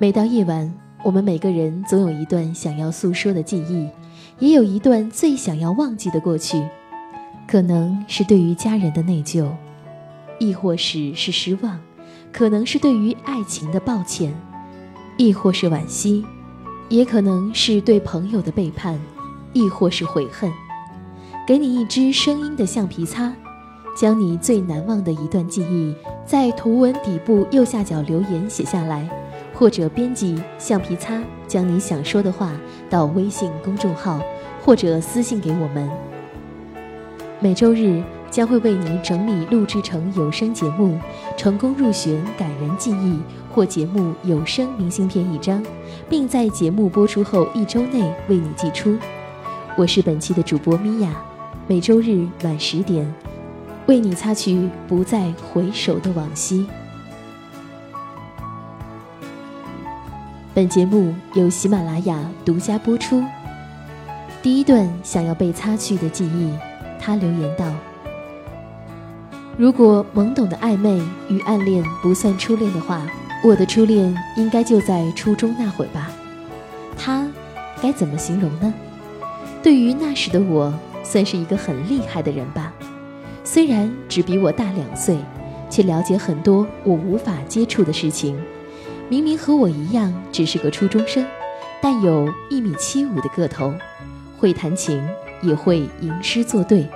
每到夜晚，我们每个人总有一段想要诉说的记忆，也有一段最想要忘记的过去。可能是对于家人的内疚，亦或是是失望；可能是对于爱情的抱歉，亦或是惋惜；也可能是对朋友的背叛，亦或是悔恨。给你一支声音的橡皮擦，将你最难忘的一段记忆在图文底部右下角留言写下来，或者编辑橡皮擦，将你想说的话到微信公众号或者私信给我们。每周日将会为你整理录制成有声节目，成功入选感人记忆或节目有声明信片一张，并在节目播出后一周内为你寄出。我是本期的主播米娅。每周日晚十点，为你擦去不再回首的往昔。本节目由喜马拉雅独家播出。第一段想要被擦去的记忆，他留言道：“如果懵懂的暧昧与暗恋不算初恋的话，我的初恋应该就在初中那会吧。他该怎么形容呢？对于那时的我。”算是一个很厉害的人吧，虽然只比我大两岁，却了解很多我无法接触的事情。明明和我一样只是个初中生，但有一米七五的个头，会弹琴，也会吟诗作对。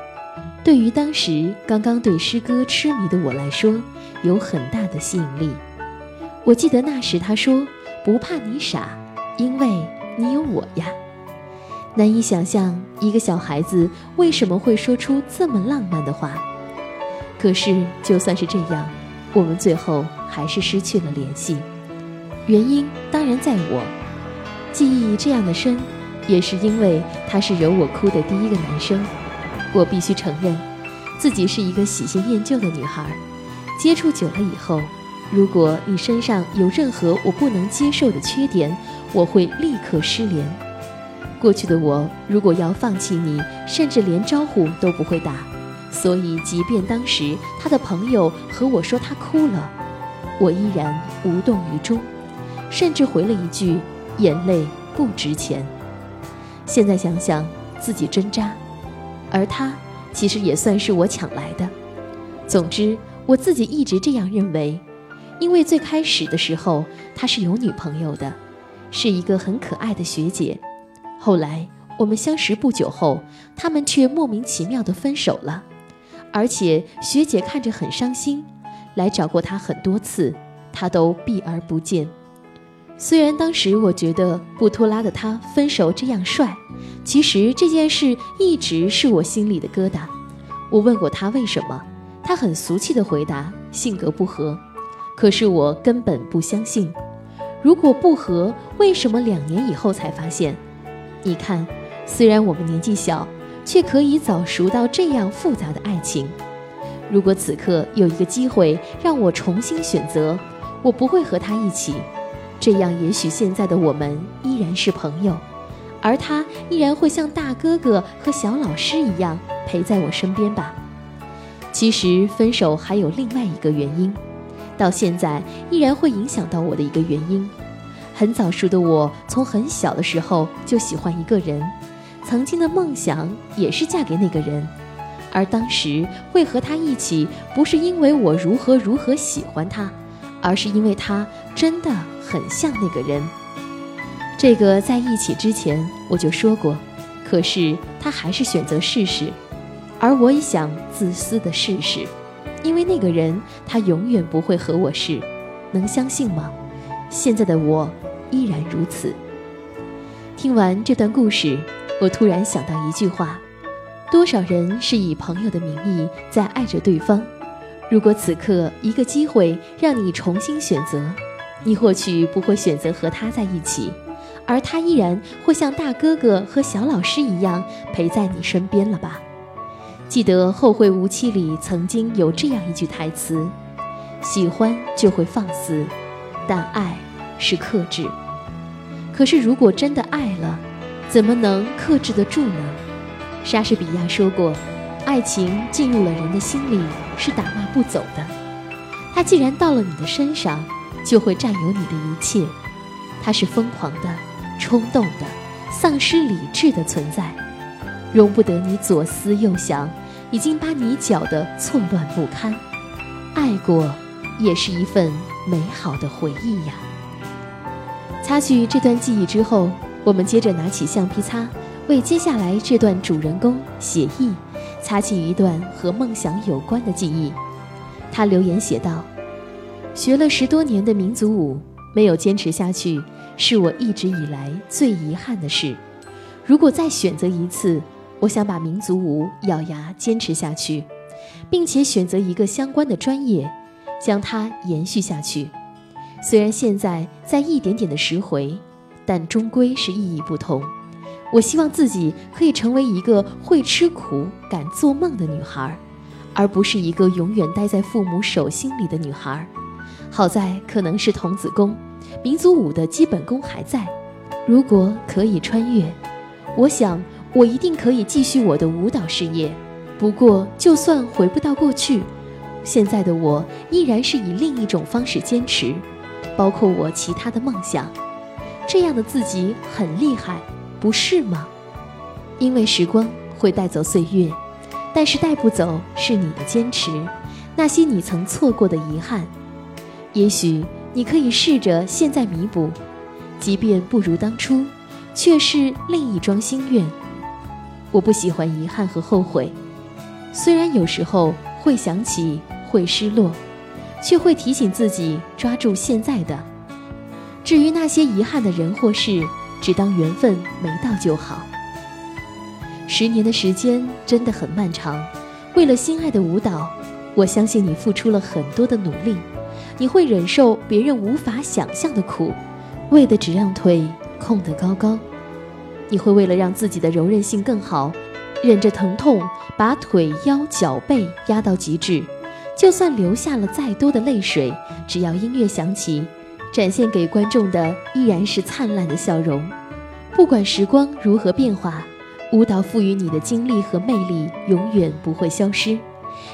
对于当时刚刚对诗歌痴迷的我来说，有很大的吸引力。我记得那时他说：“不怕你傻，因为你有我呀。”难以想象一个小孩子为什么会说出这么浪漫的话。可是就算是这样，我们最后还是失去了联系。原因当然在我，记忆这样的深，也是因为他是惹我哭的第一个男生。我必须承认，自己是一个喜新厌旧的女孩。接触久了以后，如果你身上有任何我不能接受的缺点，我会立刻失联。过去的我，如果要放弃你，甚至连招呼都不会打。所以，即便当时他的朋友和我说他哭了，我依然无动于衷，甚至回了一句：“眼泪不值钱。”现在想想，自己真渣。而他，其实也算是我抢来的。总之，我自己一直这样认为，因为最开始的时候他是有女朋友的，是一个很可爱的学姐。后来我们相识不久后，他们却莫名其妙的分手了，而且学姐看着很伤心，来找过他很多次，他都避而不见。虽然当时我觉得不拖拉的他分手这样帅，其实这件事一直是我心里的疙瘩。我问过他为什么，他很俗气的回答：性格不合。可是我根本不相信，如果不合，为什么两年以后才发现？你看，虽然我们年纪小，却可以早熟到这样复杂的爱情。如果此刻有一个机会让我重新选择，我不会和他一起。这样，也许现在的我们依然是朋友，而他依然会像大哥哥和小老师一样陪在我身边吧。其实，分手还有另外一个原因，到现在依然会影响到我的一个原因。很早熟的我，从很小的时候就喜欢一个人，曾经的梦想也是嫁给那个人，而当时会和他一起，不是因为我如何如何喜欢他，而是因为他真的很像那个人。这个在一起之前我就说过，可是他还是选择试试，而我也想自私的试试，因为那个人他永远不会和我试，能相信吗？现在的我。依然如此。听完这段故事，我突然想到一句话：多少人是以朋友的名义在爱着对方？如果此刻一个机会让你重新选择，你或许不会选择和他在一起，而他依然会像大哥哥和小老师一样陪在你身边了吧？记得《后会无期》里曾经有这样一句台词：“喜欢就会放肆，但爱是克制。”可是，如果真的爱了，怎么能克制得住呢？莎士比亚说过：“爱情进入了人的心里，是打骂不走的。它既然到了你的身上，就会占有你的一切。它是疯狂的、冲动的、丧失理智的存在，容不得你左思右想，已经把你搅得错乱不堪。爱过，也是一份美好的回忆呀。擦去这段记忆之后，我们接着拿起橡皮擦，为接下来这段主人公写意，擦去一段和梦想有关的记忆。他留言写道：“学了十多年的民族舞，没有坚持下去，是我一直以来最遗憾的事。如果再选择一次，我想把民族舞咬牙坚持下去，并且选择一个相关的专业，将它延续下去。虽然现在在一点点的拾回，但终归是意义不同。我希望自己可以成为一个会吃苦、敢做梦的女孩。”而不是一个永远待在父母手心里的女孩。好在可能是童子功，民族舞的基本功还在。如果可以穿越，我想我一定可以继续我的舞蹈事业。不过，就算回不到过去，现在的我依然是以另一种方式坚持，包括我其他的梦想。这样的自己很厉害，不是吗？因为时光会带走岁月。但是带不走是你的坚持，那些你曾错过的遗憾，也许你可以试着现在弥补，即便不如当初，却是另一桩心愿。我不喜欢遗憾和后悔，虽然有时候会想起，会失落，却会提醒自己抓住现在的。至于那些遗憾的人或事，只当缘分没到就好。十年的时间真的很漫长，为了心爱的舞蹈，我相信你付出了很多的努力。你会忍受别人无法想象的苦，为的只让腿控得高高。你会为了让自己的柔韧性更好，忍着疼痛把腿、腰、脚背压到极致。就算流下了再多的泪水，只要音乐响起，展现给观众的依然是灿烂的笑容。不管时光如何变化。舞蹈赋予你的经历和魅力永远不会消失。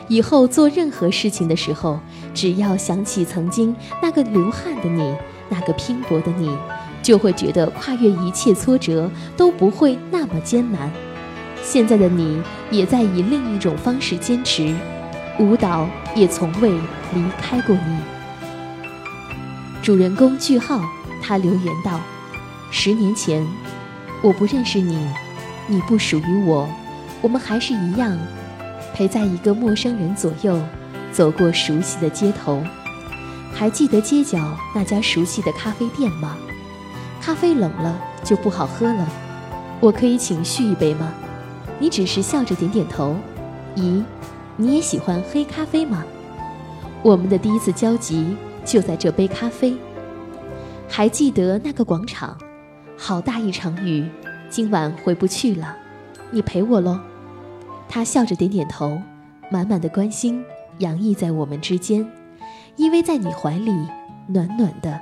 以后做任何事情的时候，只要想起曾经那个流汗的你，那个拼搏的你，就会觉得跨越一切挫折都不会那么艰难。现在的你也在以另一种方式坚持，舞蹈也从未离开过你。主人公句号，他留言道：“十年前，我不认识你。”你不属于我，我们还是一样，陪在一个陌生人左右，走过熟悉的街头。还记得街角那家熟悉的咖啡店吗？咖啡冷了就不好喝了，我可以请续一杯吗？你只是笑着点点头。咦，你也喜欢黑咖啡吗？我们的第一次交集就在这杯咖啡。还记得那个广场，好大一场雨。今晚回不去了，你陪我喽。他笑着点点头，满满的关心洋溢在我们之间，依偎在你怀里，暖暖的。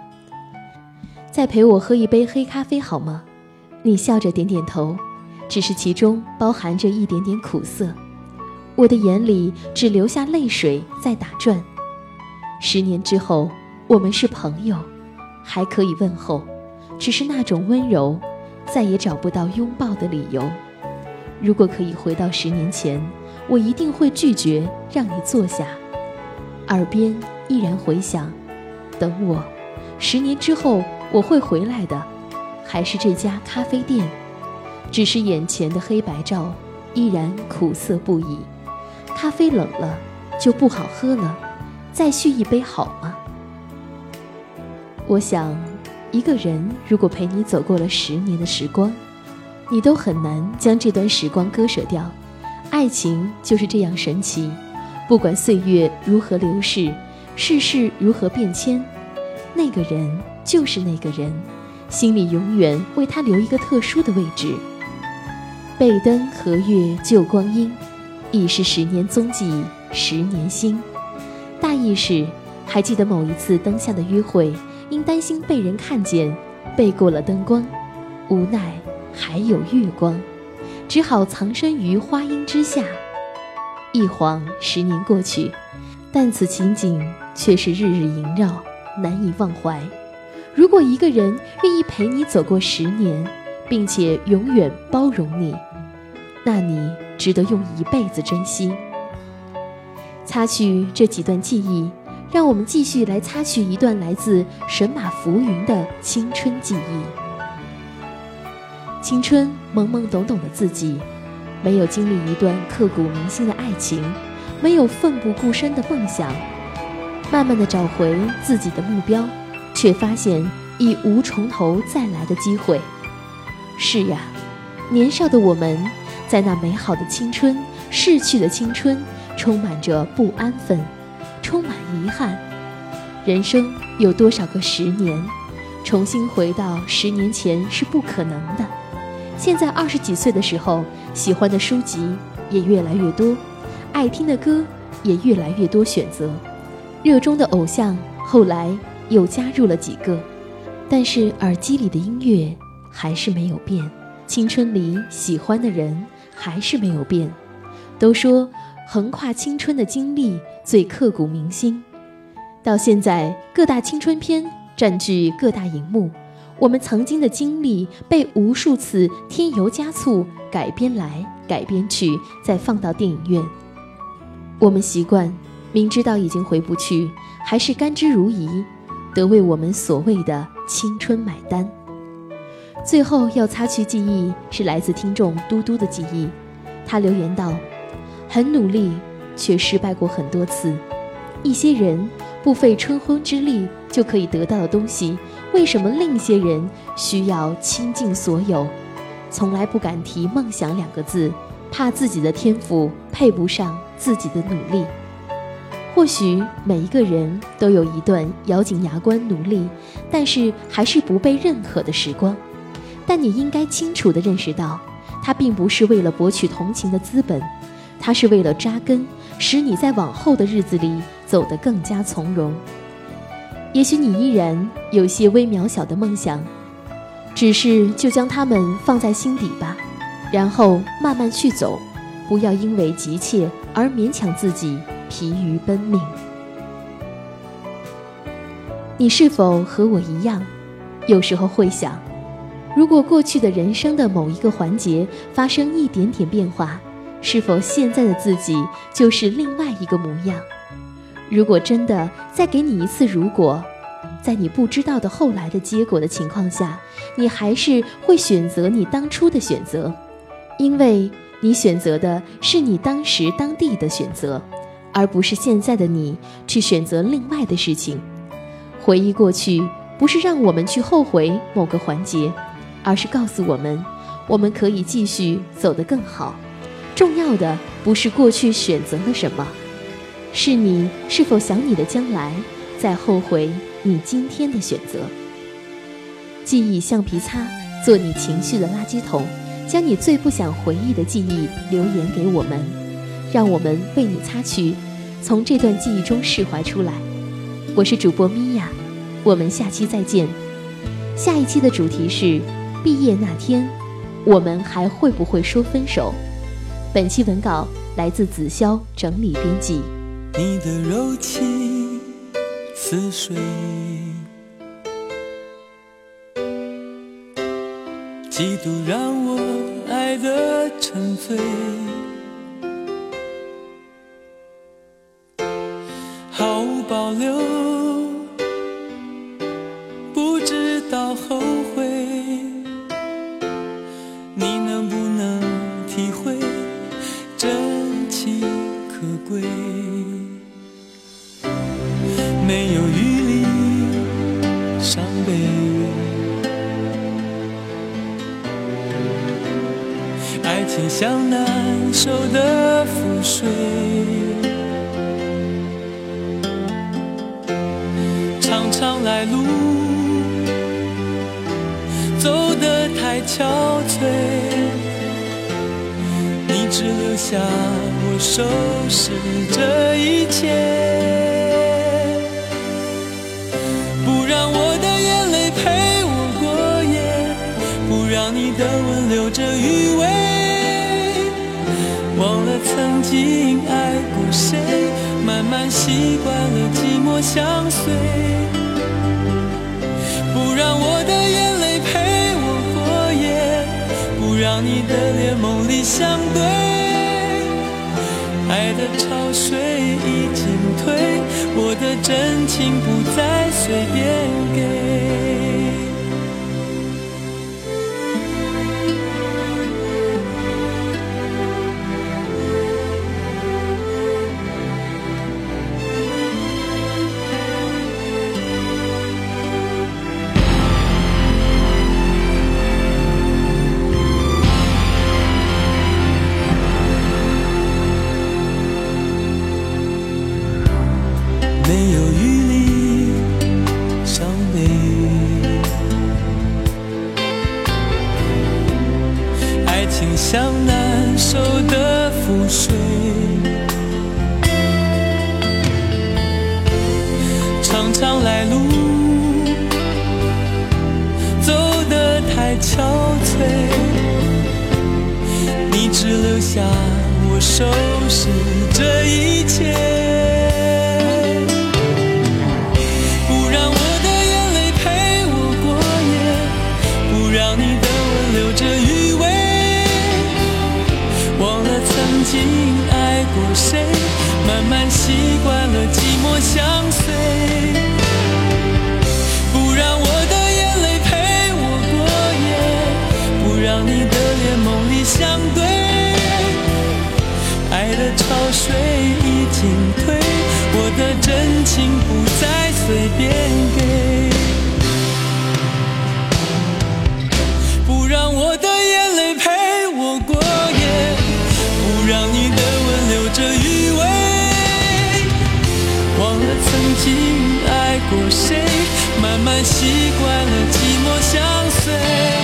再陪我喝一杯黑咖啡好吗？你笑着点点头，只是其中包含着一点点苦涩。我的眼里只留下泪水在打转。十年之后，我们是朋友，还可以问候，只是那种温柔。再也找不到拥抱的理由。如果可以回到十年前，我一定会拒绝让你坐下。耳边依然回响：“等我，十年之后我会回来的，还是这家咖啡店。只是眼前的黑白照依然苦涩不已。咖啡冷了就不好喝了，再续一杯好吗？”我想。一个人如果陪你走过了十年的时光，你都很难将这段时光割舍掉。爱情就是这样神奇，不管岁月如何流逝，世事如何变迁，那个人就是那个人，心里永远为他留一个特殊的位置。背灯和月旧光阴，已是十年踪迹十年心。大意是，还记得某一次灯下的约会。因担心被人看见，背过了灯光，无奈还有月光，只好藏身于花荫之下。一晃十年过去，但此情景却是日日萦绕，难以忘怀。如果一个人愿意陪你走过十年，并且永远包容你，那你值得用一辈子珍惜。擦去这几段记忆，让我们继续来擦去一段来自神马浮云的青春记忆。青春懵懵懂懂的自己，没有经历一段刻骨铭心的爱情，没有奋不顾身的梦想，慢慢的找回自己的目标，却发现已无从头再来的机会。是呀，年少的我们，在那美好的青春逝去的青春，充满着不安分，充满遗憾。人生有多少个十年？重新回到十年前是不可能的。现在二十几岁的时候，喜欢的书籍也越来越多，爱听的歌也越来越多选择，热衷的偶像后来又加入了几个，但是耳机里的音乐。还是没有变，青春里喜欢的人还是没有变。都说横跨青春的经历最刻骨铭心，到现在各大青春片占据各大荧幕，我们曾经的经历被无数次添油加醋改编来改编去，再放到电影院。我们习惯明知道已经回不去，还是甘之如饴，得为我们所谓的青春买单。最后要擦去记忆，是来自听众嘟嘟的记忆。他留言道：“很努力，却失败过很多次。一些人不费春昏之力就可以得到的东西，为什么另一些人需要倾尽所有？从来不敢提梦想两个字，怕自己的天赋配不上自己的努力。或许每一个人都有一段咬紧牙关努力，但是还是不被认可的时光。”但你应该清楚地认识到，它并不是为了博取同情的资本，它是为了扎根，使你在往后的日子里走得更加从容。也许你依然有些微渺小的梦想，只是就将它们放在心底吧，然后慢慢去走，不要因为急切而勉强自己疲于奔命。你是否和我一样，有时候会想？如果过去的人生的某一个环节发生一点点变化，是否现在的自己就是另外一个模样？如果真的再给你一次如果，在你不知道的后来的结果的情况下，你还是会选择你当初的选择，因为你选择的是你当时当地的选择，而不是现在的你去选择另外的事情。回忆过去，不是让我们去后悔某个环节。而是告诉我们，我们可以继续走得更好。重要的不是过去选择了什么，是你是否想你的将来，在后悔你今天的选择。记忆橡皮擦，做你情绪的垃圾桶，将你最不想回忆的记忆留言给我们，让我们为你擦去，从这段记忆中释怀出来。我是主播米娅，我们下期再见。下一期的主题是。毕业那天，我们还会不会说分手？本期文稿来自子潇整理编辑。你的柔情似水，几度让我爱得沉醉，悲，爱情像难收的覆水，长长来路走得太憔悴，你只留下我收拾这一切。不让你的吻留着余味忘了曾经爱过谁慢慢习惯了寂寞相随不让我的眼泪陪我过夜不让你的脸梦里相对爱的潮水已经退我的真情不再随便给。收拾这一切。慢习惯了寂寞相随。